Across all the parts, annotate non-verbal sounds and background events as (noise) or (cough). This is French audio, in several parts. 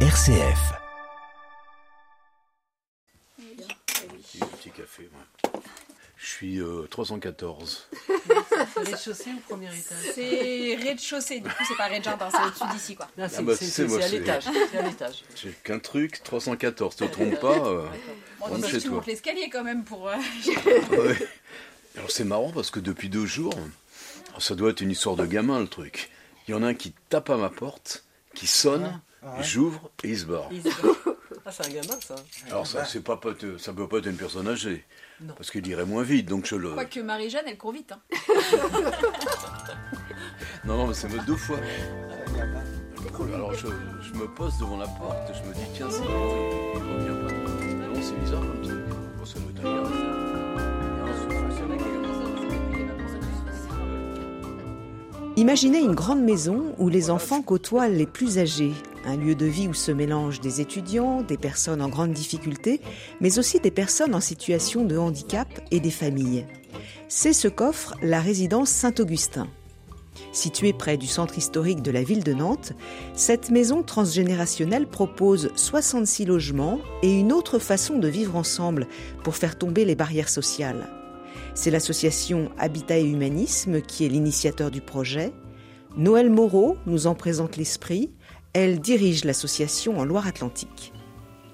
RCF. Petit café, moi. Je suis euh, 314. (laughs) Rez-de-chaussée ou premier étage? C'est rez-de-chaussée, du coup c'est pas rez-de-jardin, c'est au-dessus d'ici quoi. C'est Ah bah, c'est- c'est c'est- moi, c'est à c'est- l'étage. C'est à l'étage. (laughs) J'ai qu'un truc, 314. Te trompe pas, euh, Bon, rentre donc, chez tu toi. montes l'escalier quand même pour. euh, (laughs) Ouais. Alors c'est marrant parce que depuis deux jours, ça doit être une histoire de gamin le truc. Il y en a un qui tape à ma porte, qui sonne, j'ouvre et il se barre. Il se- Ah, c'est un gamin, ça. (laughs) Alors ça, c'est pas, pas- ça peut pas être une personne âgée. Non. Parce qu'il irait moins vite, donc je le. Quoique Marie-Jeanne elle court vite. Hein. (laughs) Non, non, mais c'est deux fois. Alors je, je me pose devant la porte, je me dis tiens, c'est pas. Non, c'est bizarre comme truc. Bon, ça doit être un gamin. Imaginez une grande maison où les enfants côtoient les plus âgés, un lieu de vie où se mélangent des étudiants, des personnes en grande difficulté, mais aussi des personnes en situation de handicap et des familles. C'est ce qu'offre la résidence Saint-Augustin. Située près du centre historique de la ville de Nantes, cette maison transgénérationnelle propose 66 logements et une autre façon de vivre ensemble pour faire tomber les barrières sociales. C'est l'association Habitat et Humanisme qui est l'initiateur du projet. Noël Moreau nous en présente l'esprit. Elle dirige l'association en Loire-Atlantique.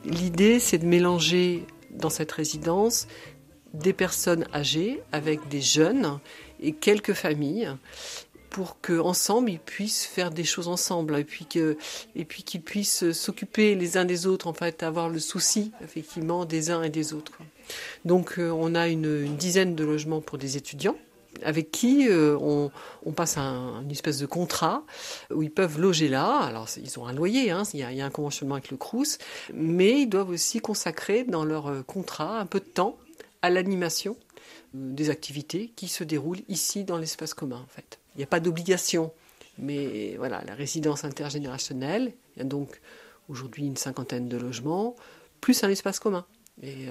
L'idée, c'est de mélanger dans cette résidence des personnes âgées avec des jeunes et quelques familles pour qu'ensemble ils puissent faire des choses ensemble et puis qu'ils puissent s'occuper les uns des autres en fait avoir le souci effectivement des uns et des autres donc euh, on a une dizaine de logements pour des étudiants avec qui euh, on, passe un, une espèce de contrat où ils peuvent loger là. Alors ils ont un loyer, hein, il, y a, un conventionnement avec le Crous, mais ils doivent aussi consacrer dans leur euh, contrat un peu de temps à l'animation euh, des activités qui se déroulent ici dans l'espace commun en fait. Il n'y a pas d'obligation, mais voilà, la résidence intergénérationnelle, il y a donc aujourd'hui une cinquantaine de logements, plus un espace commun. Et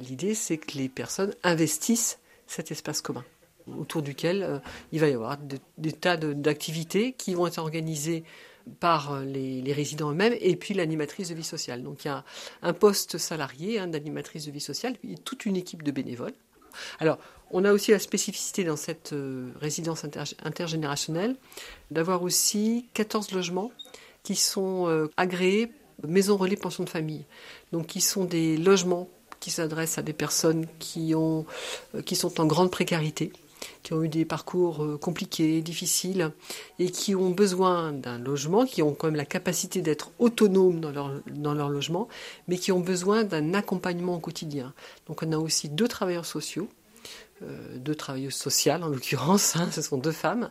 l'idée, c'est que les personnes investissent cet espace commun, autour duquel euh, il va y avoir de- des tas d'activités qui vont être organisées par euh, les, résidents eux-mêmes et puis l'animatrice de vie sociale. Donc il y a un poste salarié hein, d'animatrice de vie sociale et toute une équipe de bénévoles. Alors, on a aussi la spécificité dans cette euh, résidence inter- intergénérationnelle d'avoir aussi 14 logements qui sont agréés maison relais pension de famille. Donc qui sont des logements qui s'adressent à des personnes qui ont qui sont en grande précarité, qui ont eu des parcours euh, compliqués, difficiles et qui ont besoin d'un logement, qui ont quand même la capacité d'être autonomes dans leur dans leur logement, mais qui ont besoin d'un accompagnement au quotidien. Donc on a aussi deux travailleurs sociaux deux travailleuses sociales en l'occurrence, hein, ce sont deux femmes,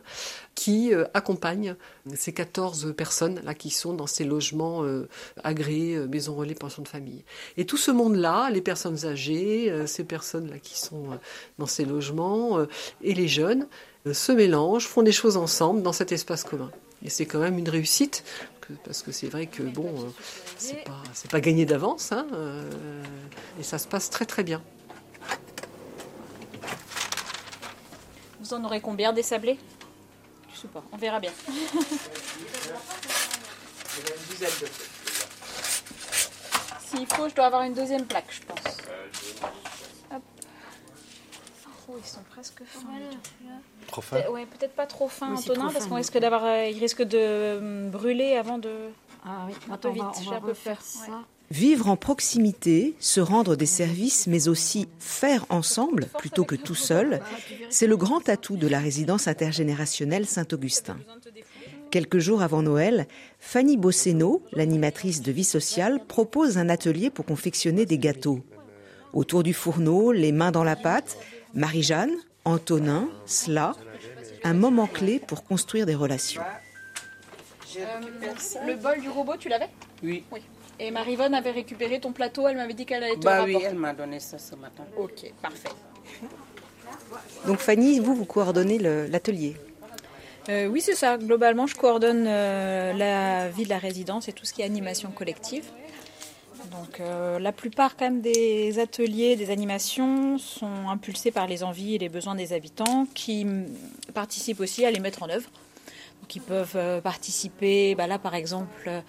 qui euh, accompagnent ces 14 personnes là qui sont dans ces logements euh, agréés, euh, maison relais, pension de famille. Et tout ce monde-là, les personnes âgées, euh, ces personnes-là qui sont euh, dans ces logements euh, et les jeunes, euh, se mélangent, font des choses ensemble dans cet espace commun. Et c'est quand même une réussite, parce que c'est vrai que bon, euh, c'est pas, pas gagné d'avance, hein, euh, et ça se passe très très bien. Vous en aurez combien des sablés? Je sais pas, on verra bien. (laughs) S'il faut, je dois avoir une deuxième plaque, je pense. Hop. Oh, ils sont presque fins. Trop Peut- Ouais, peut-être pas trop fin, Oui, c'est Antonin, parce qu'on risque d'avoir, euh, il risque de hum, brûler avant de. Ah oui, Un attends, peu vite, on va, on j'ai va un peu refaire peur, ça. ouais. Vivre en proximité, se rendre des services, mais aussi faire ensemble plutôt que tout seul, c'est le grand atout de la résidence intergénérationnelle Saint-Augustin. Quelques jours avant Noël, Fanny Bosseno, l'animatrice de vie sociale, propose un atelier pour confectionner des gâteaux. Autour du fourneau, les mains dans la pâte, Marie-Jeanne, Antonin, Sla, un moment clé pour construire des relations. Le bol du robot, tu l'avais Oui. Oui. Et Marivonne avait récupéré ton plateau, elle m'avait dit qu'elle allait te Bah oui, elle m'a donné ça ce matin. Ok, parfait. Donc Fanny, vous, vous coordonnez l'atelier. Euh, oui, c'est ça. Globalement, je coordonne euh, la vie de la résidence et tout ce qui est animation collective. Donc, euh, la plupart quand même des ateliers, des animations sont impulsés par les envies et les besoins des habitants qui participent aussi à les mettre en œuvre. Ils peuvent euh, participer, bah là par exemple, euh,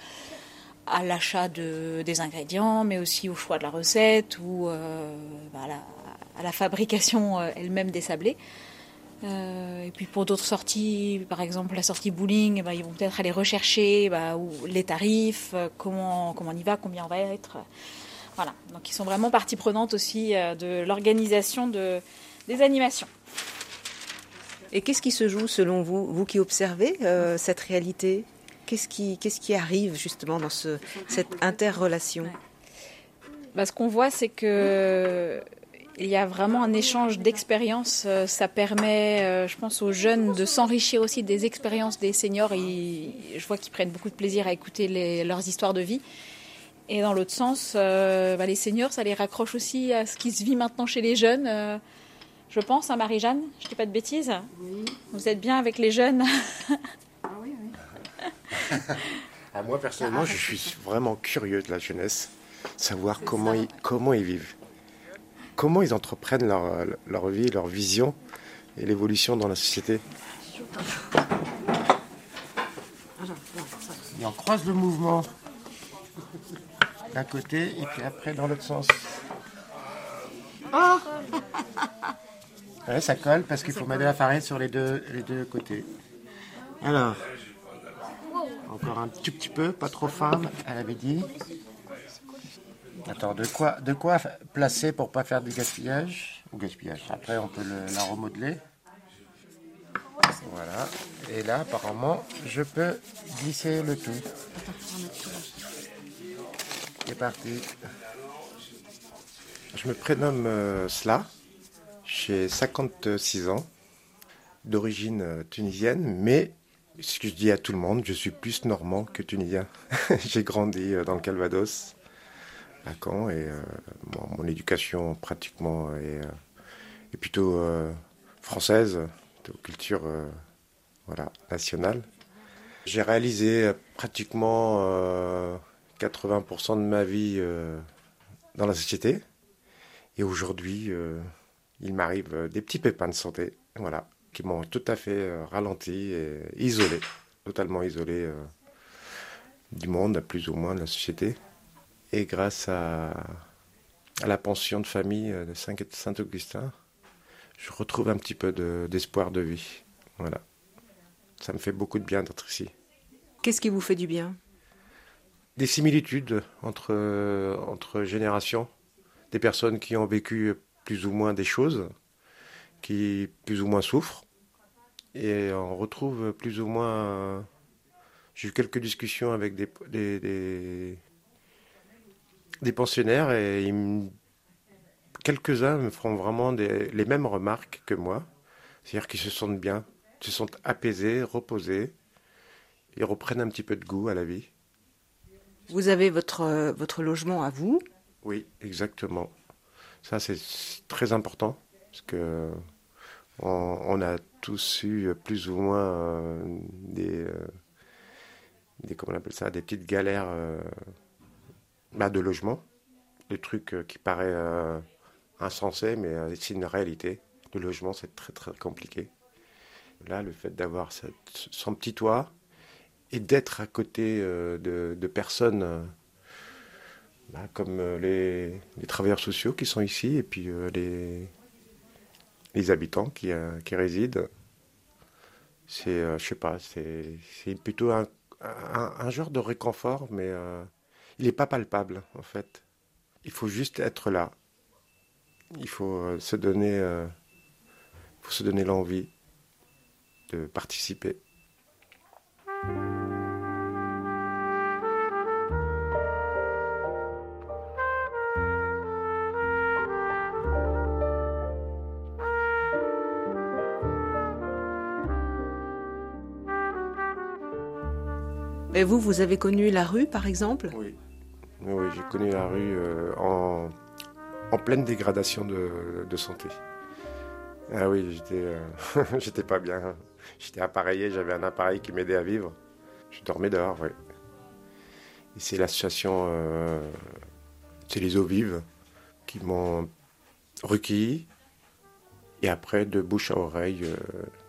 à l'achat de, des ingrédients, mais aussi au choix de la recette ou bah, à, la, fabrication elle-même des sablés. et puis pour d'autres sorties, par exemple la sortie bowling, bah, ils vont peut-être aller rechercher les tarifs, comment, comment on y va, combien on va être. Voilà, donc ils sont vraiment partie prenante aussi de l'organisation de, des animations. Et qu'est-ce qui se joue selon vous, vous qui observez euh, cette réalité? Qu'est-ce qui, qu'est-ce qui arrive justement dans ce, cette interrelation? Bah, Ce qu'on voit, c'est que il y a vraiment un échange d'expériences. Euh, ça permet, euh, je pense, aux jeunes de s'enrichir aussi des expériences des seniors. Je vois qu'ils prennent beaucoup de plaisir à écouter leurs histoires de vie. Et dans l'autre sens, bah, les seniors, ça les raccroche aussi à ce qui se vit maintenant chez les jeunes je pense, à Marie-Jeanne. Je ne dis pas de bêtises. Oui. Vous êtes bien avec les jeunes Ah (laughs) oui, oui. Ah, moi, personnellement, je suis vraiment curieux de la jeunesse, savoir comment ils, comment ils vivent, comment ils entreprennent leur, leur vie, leur vision et l'évolution dans la société. Et on croise le mouvement d'un côté et puis après dans l'autre sens. Oh (laughs) Ouais, ça colle parce qu'il faut mettre de la farine sur les deux, les deux côtés. Alors, encore un tout petit peu, pas trop fin, elle avait dit. Attends, de quoi, de quoi placer pour pas faire du gaspillage? Ou gaspillage. Après, on peut la remodeler. Voilà. Et là, apparemment, je peux glisser le tout. C'est parti. Je me prénomme euh, Sla. J'ai 56 ans, d'origine euh, tunisienne, mais ce que je dis à tout le monde, je suis plus normand que tunisien. (laughs) J'ai grandi euh, dans le Calvados, à Caen, et euh, mon, éducation pratiquement est, plutôt française, culture nationale. J'ai réalisé pratiquement 80% de ma vie dans la société. Et aujourd'hui, il m'arrive euh, des petits pépins de santé, voilà, qui m'ont tout à fait euh, ralenti et isolé, totalement isolé euh, du monde, plus ou moins de la société. Et grâce à, la pension de famille de Saint-Augustin, je retrouve un petit peu d'espoir de, vie. Voilà. Ça me fait beaucoup de bien d'être ici. Qu'est-ce qui vous fait du bien? Des similitudes entre, entre générations, des personnes qui ont vécu plus ou moins des choses, qui plus ou moins souffrent. Et on retrouve plus ou moins... J'ai eu quelques discussions avec des, des, des, pensionnaires et quelques-uns me feront vraiment les mêmes remarques que moi. C'est-à-dire qu'ils se sentent bien, se sentent apaisés, reposés, ils reprennent un petit peu de goût à la vie. Vous avez votre, votre logement à vous? Oui, exactement. Ça, c'est très important parce que on, a tous eu plus ou moins euh, des, euh, des, comment on appelle ça, des petites galères euh, bah, de logement, des trucs qui paraissent insensés, mais c'est une réalité. Le logement, c'est très très compliqué. Là, le fait d'avoir son petit toit et d'être à côté de personnes comme euh, les, travailleurs sociaux qui sont ici et puis euh, les, habitants qui, euh, résident. C'est, je sais pas, c'est, plutôt un, un, genre de réconfort, mais il n'est pas palpable en fait. Il faut juste être là. Il faut se donner, faut se donner l'envie de participer. Vous, vous avez connu la rue, par exemple? Oui, oui j'ai connu la rue euh, en, pleine dégradation de, santé. Ah oui, j'étais, euh, (laughs) j'étais pas bien. J'étais appareillé, j'avais un appareil qui m'aidait à vivre. Je dormais dehors, oui. Et c'est l'association, euh, c'est les eaux vives, qui m'ont requis. Et après, de bouche à oreille,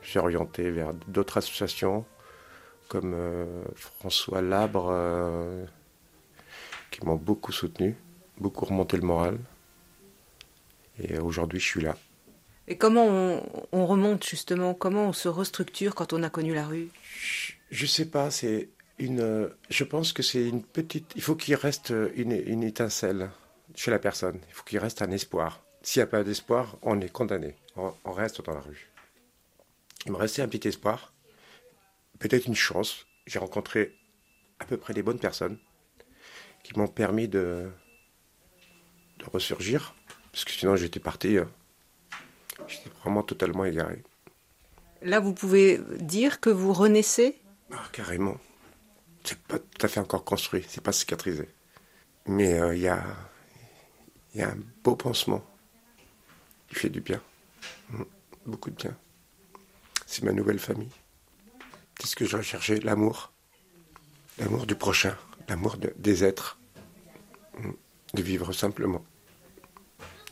j'ai orienté vers d'autres associations comme euh, François Labre, euh, qui m'ont beaucoup soutenu, beaucoup remonté le moral. Et aujourd'hui, je suis là. Et comment on, remonte justement? Comment on se restructure quand on a connu la rue? Je ne sais pas. C'est une. Je pense que c'est une petite. Il faut qu'il reste une, étincelle chez la personne. Il faut qu'il reste un espoir. S'il n'y a pas d'espoir, on est condamné. On, reste dans la rue. Il me restait un petit espoir. Peut-être une chance. J'ai rencontré à peu près les bonnes personnes qui m'ont permis de, de ressurgir. Parce que sinon, j'étais parti. Hein. J'étais vraiment totalement égaré. Là, vous pouvez dire que vous renaissez? Ah, Carrément. C'est pas tout à fait encore construit, c'est pas cicatrisé. Mais euh, il y, a, y a un beau pansement qui fait du bien. Mmh. Beaucoup de bien. C'est ma nouvelle famille. C'est ce que je recherchais, l'amour. L'amour du prochain, l'amour des êtres. Mmh. De vivre simplement.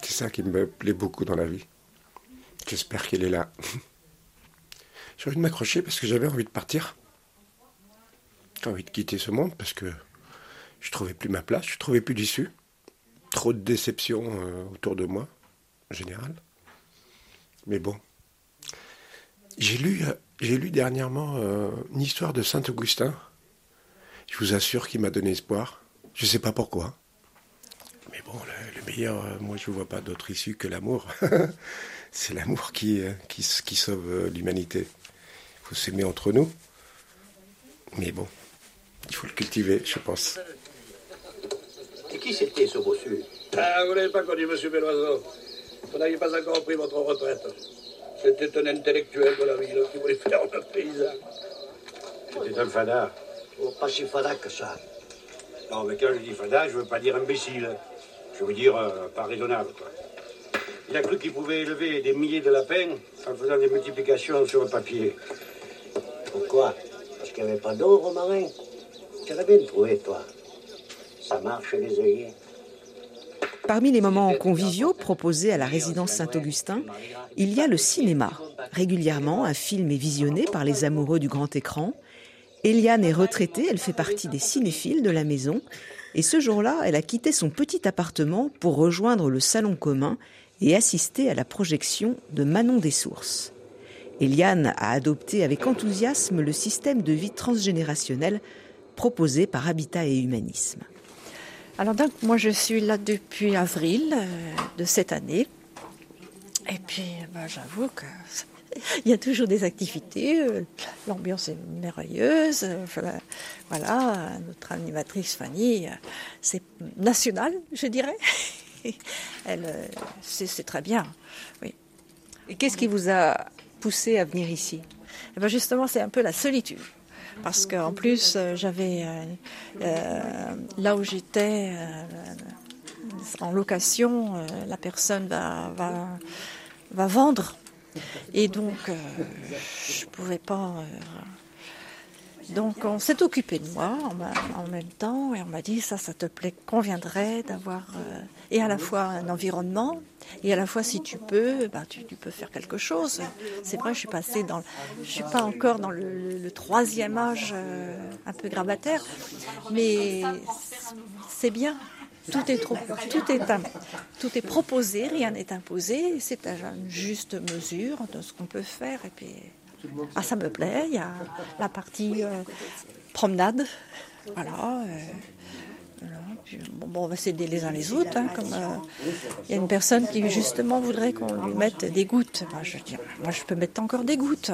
C'est ça qui me plaît beaucoup dans la vie. J'espère qu'elle est là. (laughs) J'ai envie de m'accrocher parce que j'avais envie de partir. J'ai envie de quitter ce monde parce que je trouvais plus ma place, je trouvais plus d'issue. Trop de déceptions euh, autour de moi, en général. Mais bon. J'ai lu, euh, j'ai lu dernièrement euh, une histoire de Saint Augustin. Je vous assure qu'il m'a donné espoir. Je ne sais pas pourquoi. Mais bon, le, meilleur, moi je ne vois pas d'autre issue que l'amour. (laughs) c'est l'amour qui, euh, qui, qui, sauve euh, l'humanité. Il faut s'aimer entre nous. Mais bon, il faut le cultiver, je pense. Et qui c'était ce bossu? Ah, vous n'avez pas connu M. Belloiseau. Vous n'aviez pas encore pris votre retraite. C'était un intellectuel de la ville qui voulait faire un paysan. C'était un fada. Oh, pas si fada que ça. Non, mais quand je dis fada, je veux pas dire imbécile. Je veux dire euh, pas raisonnable, quoi. Il a cru qu'il pouvait élever des milliers de lapins en faisant des multiplications sur le papier. Pourquoi? Parce qu'il n'y avait pas d'eau, Romarin. Tu l'as bien trouvé, toi. Ça marche, les œillets. Parmi les moments conviviaux proposés à la résidence Saint-Augustin, il y a le cinéma. Régulièrement, un film est visionné par les amoureux du grand écran. Eliane est retraitée, elle fait partie des cinéphiles de la maison. Et ce jour-là, elle a quitté son petit appartement pour rejoindre le salon commun et assister à la projection de Manon des Sources. Eliane a adopté avec enthousiasme le système de vie transgénérationnel proposé par Habitat et Humanisme. Alors donc moi je suis là depuis avril euh, de cette année et puis ben, j'avoue que (laughs) il y a toujours des activités, euh, l'ambiance est merveilleuse, euh, voilà, notre animatrice Fanny, c'est national, je dirais. (laughs) elle, euh, c'est très bien. Oui. Et qu'est-ce qui vous a poussé à venir ici? Eh ben Justement, c'est un peu la solitude. Parce qu'en plus, euh, j'avais, euh, là où j'étais, en location, la personne va, va, va, vendre. Et donc, je ne pouvais pas donc on s'est occupé de moi en, même temps et on m'a dit ça, ça te plaît, conviendrait d'avoir euh, et à la fois un environnement et à la fois si tu peux, bah, tu, peux faire quelque chose. C'est vrai, je suis passée dans, je suis pas encore dans le, troisième âge euh, un peu grabataire, mais c'est bien. Tout est, tout, est, tout est proposé, rien n'est imposé, c'est à une juste mesure de ce qu'on peut faire. Et puis, ah, ça me plaît. Il y a la partie euh, promenade. Voilà. Euh, bon, on va s'aider les uns les autres. Hein, comme euh, il y a une personne qui justement voudrait qu'on lui mette des gouttes. je dis, moi, je peux mettre encore des gouttes.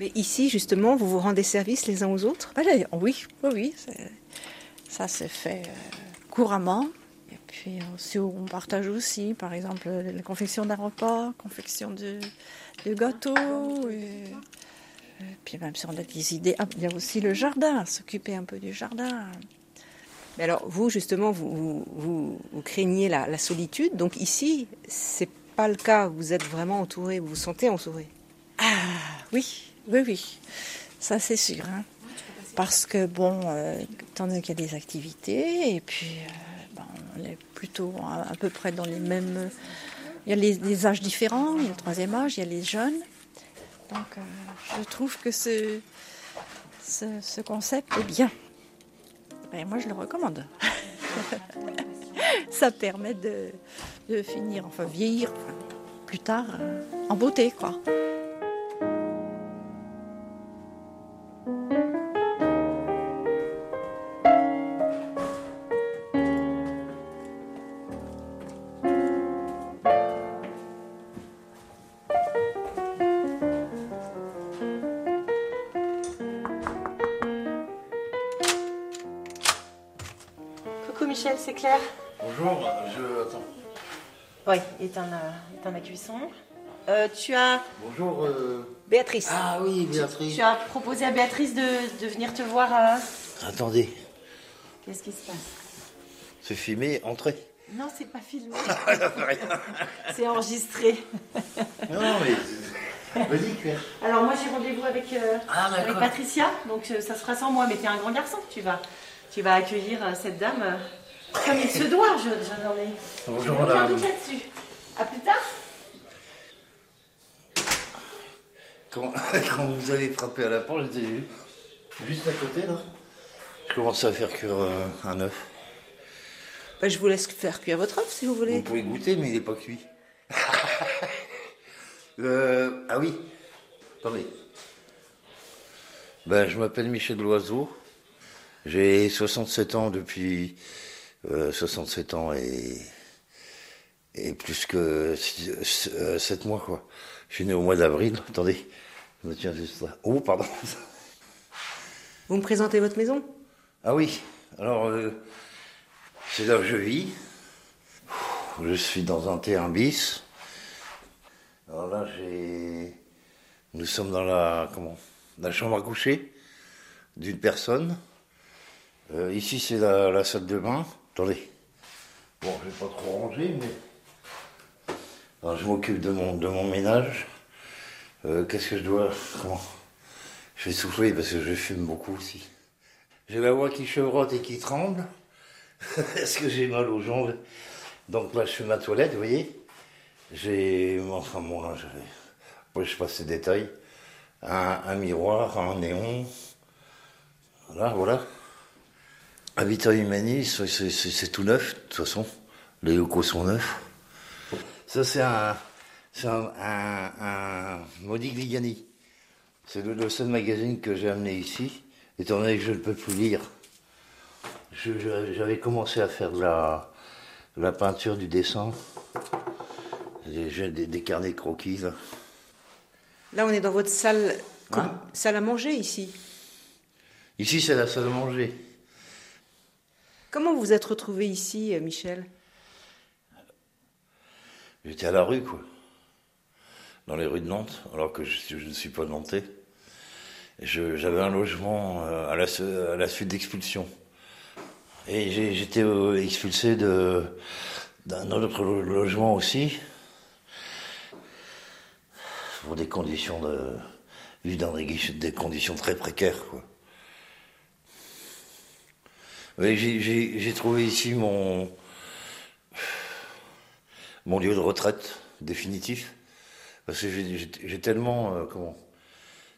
Mais ici, justement, vous vous rendez service les uns aux autres? Oui, oui, oui. Ça se fait couramment. Et puis, on partage aussi, par exemple, la confection d'un repas, confection de, le gâteau. Et, puis même si on a des idées, ah, il y a aussi le jardin, s'occuper un peu du jardin. Mais alors, vous, justement, vous, vous, craignez la, solitude. Donc ici, c'est pas le cas. Vous êtes vraiment entouré, vous vous sentez entouré. Ah, oui, oui, oui. Ça, c'est sûr. Hein. Parce que, bon, euh, donné qu'il y a des activités, et puis, euh, ben, on est plutôt à peu près dans les mêmes il y a les, âges différents, il y a le troisième âge, il y a les jeunes. Donc euh, je trouve que ce, ce, concept est bien. Ben, moi je le recommande. (laughs) ça permet de, de finir, enfin vieillir plus tard euh, en beauté, quoi. Michel, c'est Claire. Bonjour, je. Attends. Oui, éteins la, éteins la cuisson. Euh, tu as. Bonjour. euh, Béatrice. Ah oui, Béatrice. Tu as proposé à Béatrice de, de venir te voir. euh, Attendez, Qu'est-ce qui se passe? C'est filmé, entrez. Non, c'est pas filmé. (laughs) c'est enregistré. Non, mais. Vas-y, Claire. Alors moi j'ai rendez-vous avec, euh, Ah, avec Patricia, donc euh, ça se fera sans moi, mais t'es un grand garçon, tu vas, tu vas accueillir euh, cette dame euh, comme il se doit, je, je n'en ai Bonjour, aucun madame. doute là-dessus. À plus tard. Quand, (laughs) quand vous avez frappé à la porte, j'étais juste à côté, là. Je commençais à faire cuire euh, un œuf. Bah, je vous laisse faire cuire votre œuf si vous Vous voulez. pouvez goûter, mais il n'est pas cuit. (laughs) Euh, ah oui, attendez. Ben, je m'appelle Michel Loiseau. J'ai 67 ans depuis euh, 67 ans et, et plus que 7 mois, quoi. Je suis né au mois d'avril. (laughs) Attendez, je me tiens juste là. Oh, pardon. (laughs) Vous me présentez votre maison? Ah oui, alors euh, c'est là où je vis. Je suis dans un terrain bis. Alors là, j'ai. Nous sommes dans la comment La chambre à coucher d'une personne. Euh, ici, c'est la, la salle de bain. Attendez. Bon, je vais pas trop ranger, mais. Alors, je m'occupe de mon, de mon ménage. Euh, Qu'est-ce que je dois. Comment Je vais souffler parce que je fume beaucoup aussi. J'ai la voix qui chevrotte et qui tremble. (laughs) Est-ce que j'ai mal aux jambes? Donc là, je fais ma toilette, vous voyez. J'ai. Enfin, moi, je, après, je passe les détails. Un, un miroir, un néon. Voilà, voilà. Habitat humaniste, c'est- c'est tout neuf, de toute façon. Les locaux sont neufs. Ça, c'est un. C'est un, un, un Modigliani. C'est le, le seul magazine que j'ai amené ici, étant donné que je ne peux plus lire. J'avais commencé à faire de la, de la peinture, du dessin. Des, des carnets de croquis, là. Là, on est dans votre salle, Hein? Salle à manger ici. Ici, c'est la salle à manger. Comment vous êtes retrouvé ici, euh, Michel? J'étais à la rue, quoi. Dans les rues de Nantes, alors que je, ne suis pas nantais. J'avais un logement euh, à la, suite d'expulsion. Et j'étais euh, expulsé d'un autre lo- logement aussi. Pour des conditions de. vivre dans des, des conditions très précaires, quoi. J'ai- trouvé ici mon mon lieu de retraite définitif. Parce que j'ai- tellement, euh, comment,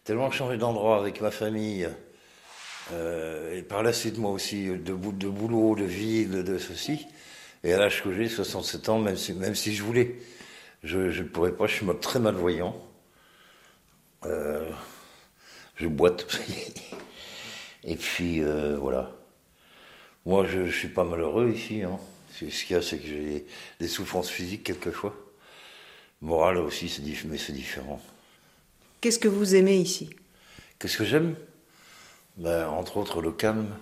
tellement changé d'endroit avec ma famille. euh, et par la suite, moi aussi, de, bou- de boulot, de vie, de, ceci. Et à l'âge que j'ai, 67 ans, même si, même si je voulais, je ne pourrais pas, je suis très malvoyant. Euh, je boite. (laughs) et puis, voilà. Moi, je ne suis pas malheureux ici. Hein. Ce qu'il y a, c'est que j'ai des souffrances physiques quelquefois. Morales aussi, c'est mais c'est différent. Qu'est-ce que vous aimez ici? Qu'est-ce que j'aime? Ben, Entre autres, le calme.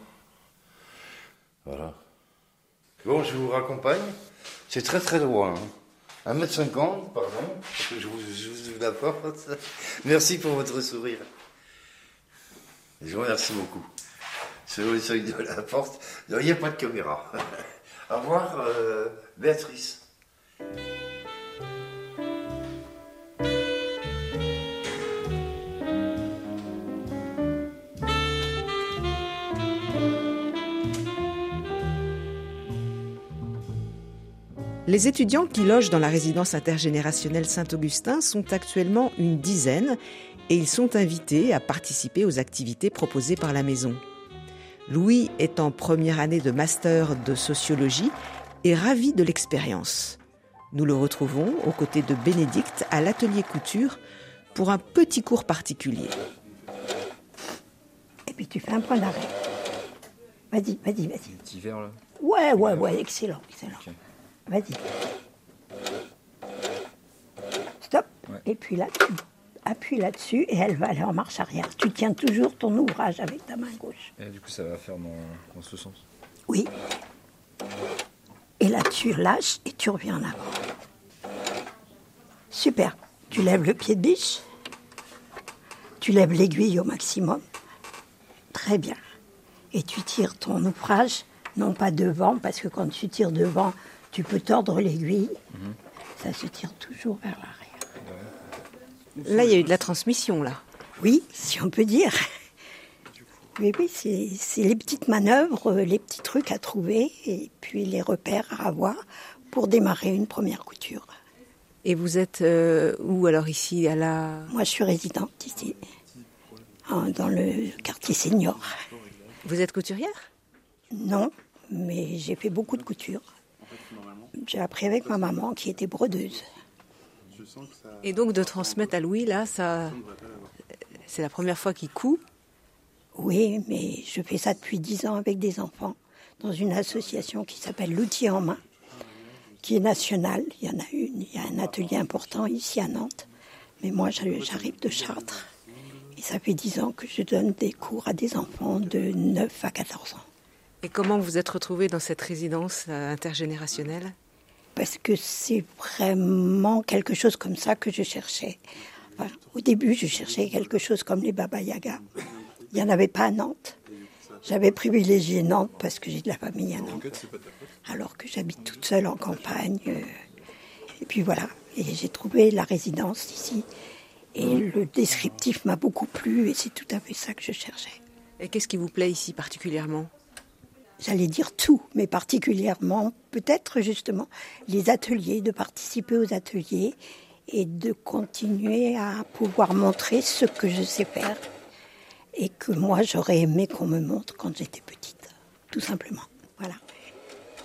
Voilà. Bon, je vous raccompagne. C'est très très loin. hein. 1m50, pardon, parce que je vous, je vous ouvre la porte. Merci pour votre sourire. Je vous remercie beaucoup. C'est le seuil de la porte. Il n'y a pas de caméra. (laughs) Au revoir, euh, Béatrice. Les étudiants qui logent dans la résidence intergénérationnelle Saint-Augustin sont actuellement une dizaine et ils sont invités à participer aux activités proposées par la maison. Louis est en première année de master de sociologie et ravi de l'expérience. Nous le retrouvons aux côtés de Bénédicte à l'atelier couture pour un petit cours particulier. Et puis tu fais un point d'arrêt. Vas-y, vas-y, vas-y. Petit verre là Ouais, ouais, ouais, excellent, excellent. Vas-y. Stop. Et puis là, tu appuies là-dessus et elle va aller en marche arrière. Tu tiens toujours ton ouvrage avec ta main gauche. Et du coup, ça va faire dans, dans ce sens Oui. Et là, tu lâches et tu reviens en avant. Super. Tu lèves le pied de biche. Tu lèves l'aiguille au maximum. Très bien. Et tu tires ton ouvrage, non pas devant, parce que quand tu tires devant, tu peux tordre l'aiguille. Ça se tire toujours vers l'arrière. Là, il y a eu de la transmission, là. Oui, si on peut dire. Oui, oui, c'est les petites manœuvres, les petits trucs à trouver et puis les repères à avoir pour démarrer une première couture. Et vous êtes euh, où alors ici à la... Moi, je suis résidente ici, dans le quartier senior. Vous êtes couturière? Non, mais j'ai fait beaucoup de couture. J'ai appris avec ma maman qui était brodeuse. Et donc de transmettre à Louis, là, ça, c'est la première fois qu'il coud. Oui, mais je fais ça depuis dix ans avec des enfants dans une association qui s'appelle L'outil en main, qui est nationale. Il y en a une, il y a un atelier important ici à Nantes. Mais moi, j'arrive de Chartres. Et ça fait dix ans que je donne des cours à des enfants de 9 à 14 ans. Et comment vous êtes retrouvé dans cette résidence euh, intergénérationnelle? Parce que c'est vraiment quelque chose comme ça que je cherchais. Enfin, au début, je cherchais quelque chose comme les Baba Yaga. Il n'y en avait pas à Nantes. J'avais privilégié Nantes parce que j'ai de la famille à Nantes, alors que j'habite toute seule en campagne. euh, Et puis voilà, et j'ai trouvé la résidence ici. Et le descriptif m'a beaucoup plu et c'est tout à fait ça que je cherchais. Et qu'est-ce qui vous plaît ici particulièrement? J'allais dire tout, mais particulièrement peut-être justement les ateliers, de participer aux ateliers et de continuer à pouvoir montrer ce que je sais faire et que moi j'aurais aimé qu'on me montre quand j'étais petite, tout simplement. Voilà.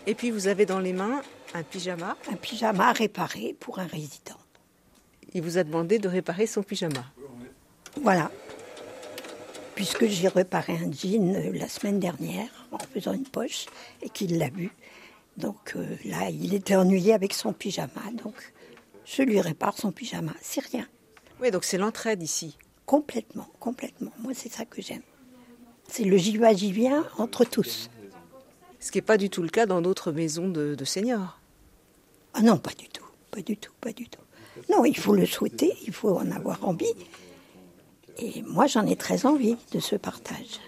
Et puis vous avez dans les mains un pyjama. Un pyjama réparé pour un résident. Il vous a demandé de réparer son pyjama. Voilà. Puisque j'ai réparé un jean euh, la semaine dernière en faisant une poche et qu'il l'a vu. Donc euh, là, il était ennuyé avec son pyjama. Donc je lui répare son pyjama. C'est rien. Oui, donc c'est l'entraide ici. Complètement, complètement. Moi, c'est ça que j'aime. C'est le j'y vais, j'y viens entre tous. Ce qui n'est pas du tout le cas dans d'autres maisons de, de seniors. Ah non, pas du tout. Pas du tout, pas du tout. Non, il faut le souhaiter, il faut en avoir envie. Et moi, j'en ai très envie de ce partage.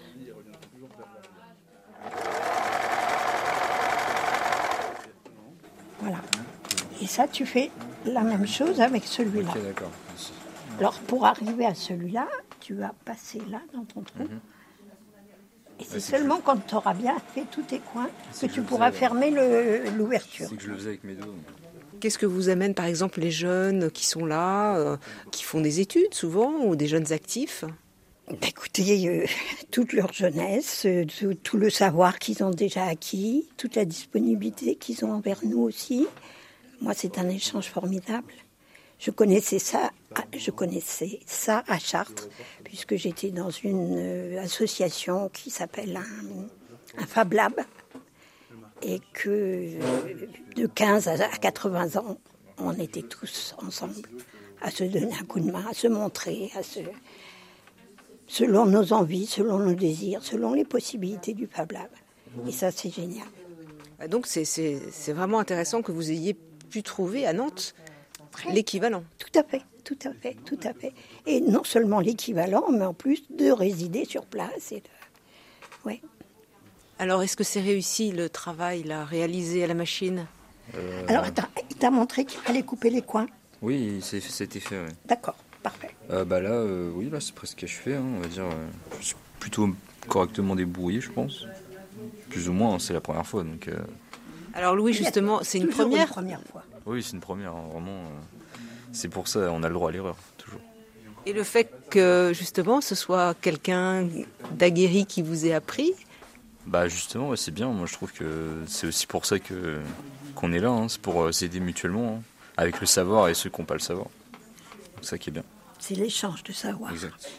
Voilà. Et ça, tu fais la même chose avec celui-là. Ok, d'accord. Alors, pour arriver à celui-là, tu vas passer là dans ton trou. Et c'est Ouais, c'est seulement quand tu auras bien fait tous tes coins que C'est que tu pourras faisais, fermer le- l'ouverture. C'est que je le faisais avec mes dos. Qu'est-ce que vous amène par exemple les jeunes qui sont là, euh, qui font des études souvent, ou des jeunes actifs? Écoutez, euh, (laughs) toute leur jeunesse, euh, tout, le savoir qu'ils ont déjà acquis, toute la disponibilité qu'ils ont envers nous aussi. Moi, c'est un échange formidable. Je connaissais ça, à- je connaissais ça à Chartres, puisque j'étais dans une euh, association qui s'appelle un, un Fab Lab, et que de 15 à 80 ans, on était tous ensemble à se donner un coup de main, à se montrer, à se selon nos envies, selon nos désirs, selon les possibilités du Fab Lab. Et ça, c'est génial. Ah, Donc c'est- c'est c'est vraiment intéressant que vous ayez pu trouver à Nantes l'équivalent. Tout à fait, tout à fait, tout à fait. Et non seulement l'équivalent, mais en plus de résider sur place. Et de... ouais. Alors est-ce que c'est réussi le travail là, réalisé à la machine? Euh, Alors, attends, il t'a montré qu'il fallait couper les coins Oui, c'était fait, ouais. D'accord, parfait. Euh, bah là, euh, oui, là c'est presque achevé, hein, on va dire. euh, je suis plutôt correctement débrouillé, je pense. Plus ou moins, hein, c'est la première fois, donc. euh, Alors Louis justement, c'est une première. Une première fois. Oui, c'est une première, hein, vraiment. euh, c'est pour ça, on a le droit à l'erreur, toujours. Et le fait que justement ce soit quelqu'un d'aguerri qui vous ait appris, Bah justement, c'est bien. Moi, je trouve que c'est aussi pour ça que qu'on est là. Hein. C'est pour s'aider mutuellement, hein. avec le savoir et ceux qui n'ont pas le savoir. C'est ça qui est bien. C'est l'échange de savoir. Exact.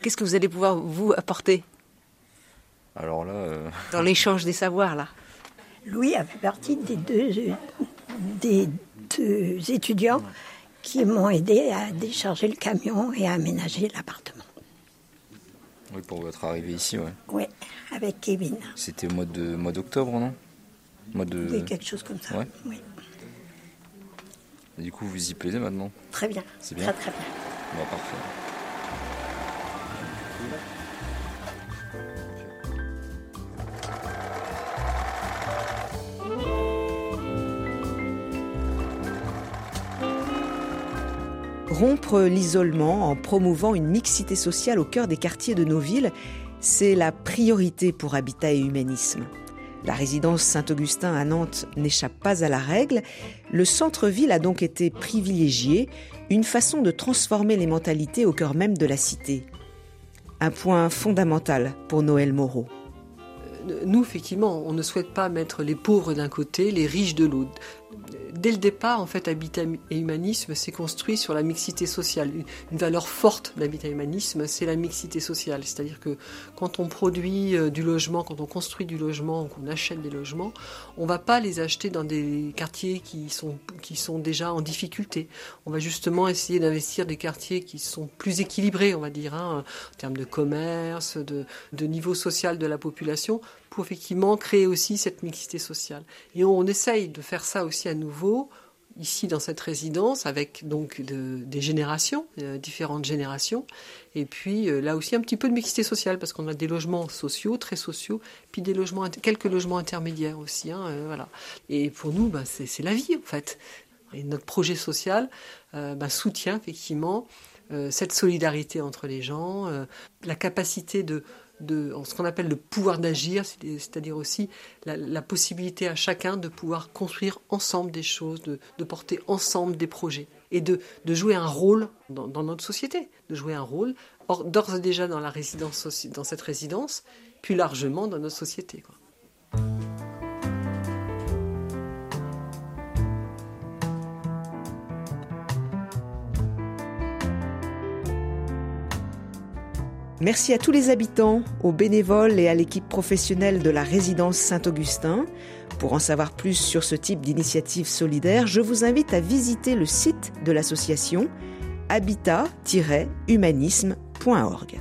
Qu'est-ce que vous allez pouvoir vous apporter Alors là, (laughs) dans l'échange des savoirs là. Louis a fait partie des deux, des deux étudiants qui m'ont aidé à décharger le camion et à aménager l'appartement. Oui, pour votre arrivée ici, ouais. Oui, avec Kevin. C'était au mois de mois d'octobre, non? Mois de... Quelque chose comme ça. Ouais. Oui. Du coup, vous y plaisez maintenant Très bien. C'est bien. Très très bien. Bon, parfait. Rompre l'isolement en promouvant une mixité sociale au cœur des quartiers de nos villes, c'est la priorité pour Habitat et Humanisme. La résidence Saint-Augustin à Nantes n'échappe pas à la règle. Le centre-ville a donc été privilégié, une façon de transformer les mentalités au cœur même de la cité. Un point fondamental pour Noël Moreau nous, effectivement, on ne souhaite pas mettre les pauvres d'un côté, les riches de l'autre dès le départ, en fait, Habitat et Humanisme s'est construit sur la mixité sociale. Une valeur forte d'Habitat et Humanisme, c'est la mixité sociale. C'est-à-dire que quand on produit euh, du logement, quand on construit du logement, qu'on achète des logements, on ne va pas les acheter dans des quartiers qui sont, qui sont déjà en difficulté. On va justement essayer d'investir des quartiers qui sont plus équilibrés, on va dire, hein, en termes de commerce, de, de niveau social de la population, pour effectivement créer aussi cette mixité sociale. Et on, essaye de faire ça aussi à nouveau ici dans cette résidence avec donc des générations, euh, différentes générations, et puis euh, là aussi un petit peu de mixité sociale parce qu'on a des logements sociaux, très sociaux, puis des logements, quelques logements intermédiaires aussi, hein, euh, voilà. Et pour nous, bah, c'est la vie en fait. Et notre projet social bah, soutient effectivement cette solidarité entre les gens, la capacité de de ce qu'on appelle le pouvoir d'agir, c'est-à-dire aussi la, possibilité à chacun de pouvoir construire ensemble des choses, de, porter ensemble des projets et de, jouer un rôle dans, notre société, de jouer un rôle d'ores et déjà dans la résidence, dans cette résidence, puis largement dans notre société. Merci à tous les habitants, aux bénévoles et à l'équipe professionnelle de la résidence Saint-Augustin. Pour en savoir plus sur ce type d'initiative solidaire, je vous invite à visiter le site de l'association habitat-humanisme.org.